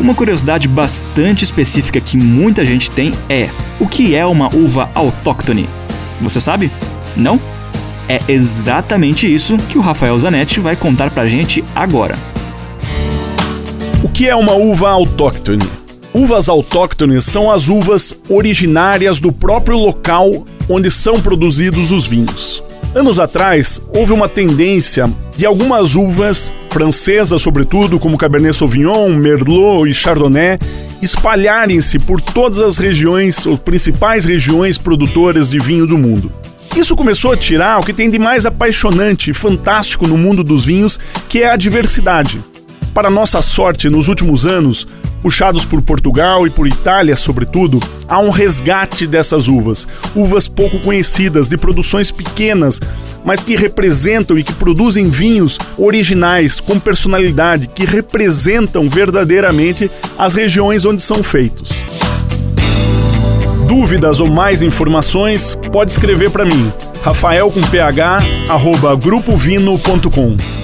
Uma curiosidade bastante específica que muita gente tem é: o que é uma uva autóctone? Você sabe? Não? É exatamente isso que o Rafael Zanetti vai contar pra gente agora. O que é uma uva autóctone? Uvas autóctones são as uvas originárias do próprio local onde são produzidos os vinhos. Anos atrás, houve uma tendência de algumas uvas francesas, sobretudo, como Cabernet Sauvignon, Merlot e Chardonnay, espalharem-se por todas as regiões, as principais regiões produtoras de vinho do mundo. Isso começou a tirar o que tem de mais apaixonante e fantástico no mundo dos vinhos, que é a diversidade. Para nossa sorte, nos últimos anos, puxados por Portugal e por Itália, sobretudo, há um resgate dessas uvas. Uvas pouco conhecidas, de produções pequenas, mas que representam e que produzem vinhos originais, com personalidade, que representam verdadeiramente as regiões onde são feitos. Dúvidas ou mais informações, pode escrever para mim, rafael com ph, arroba grupovino.com.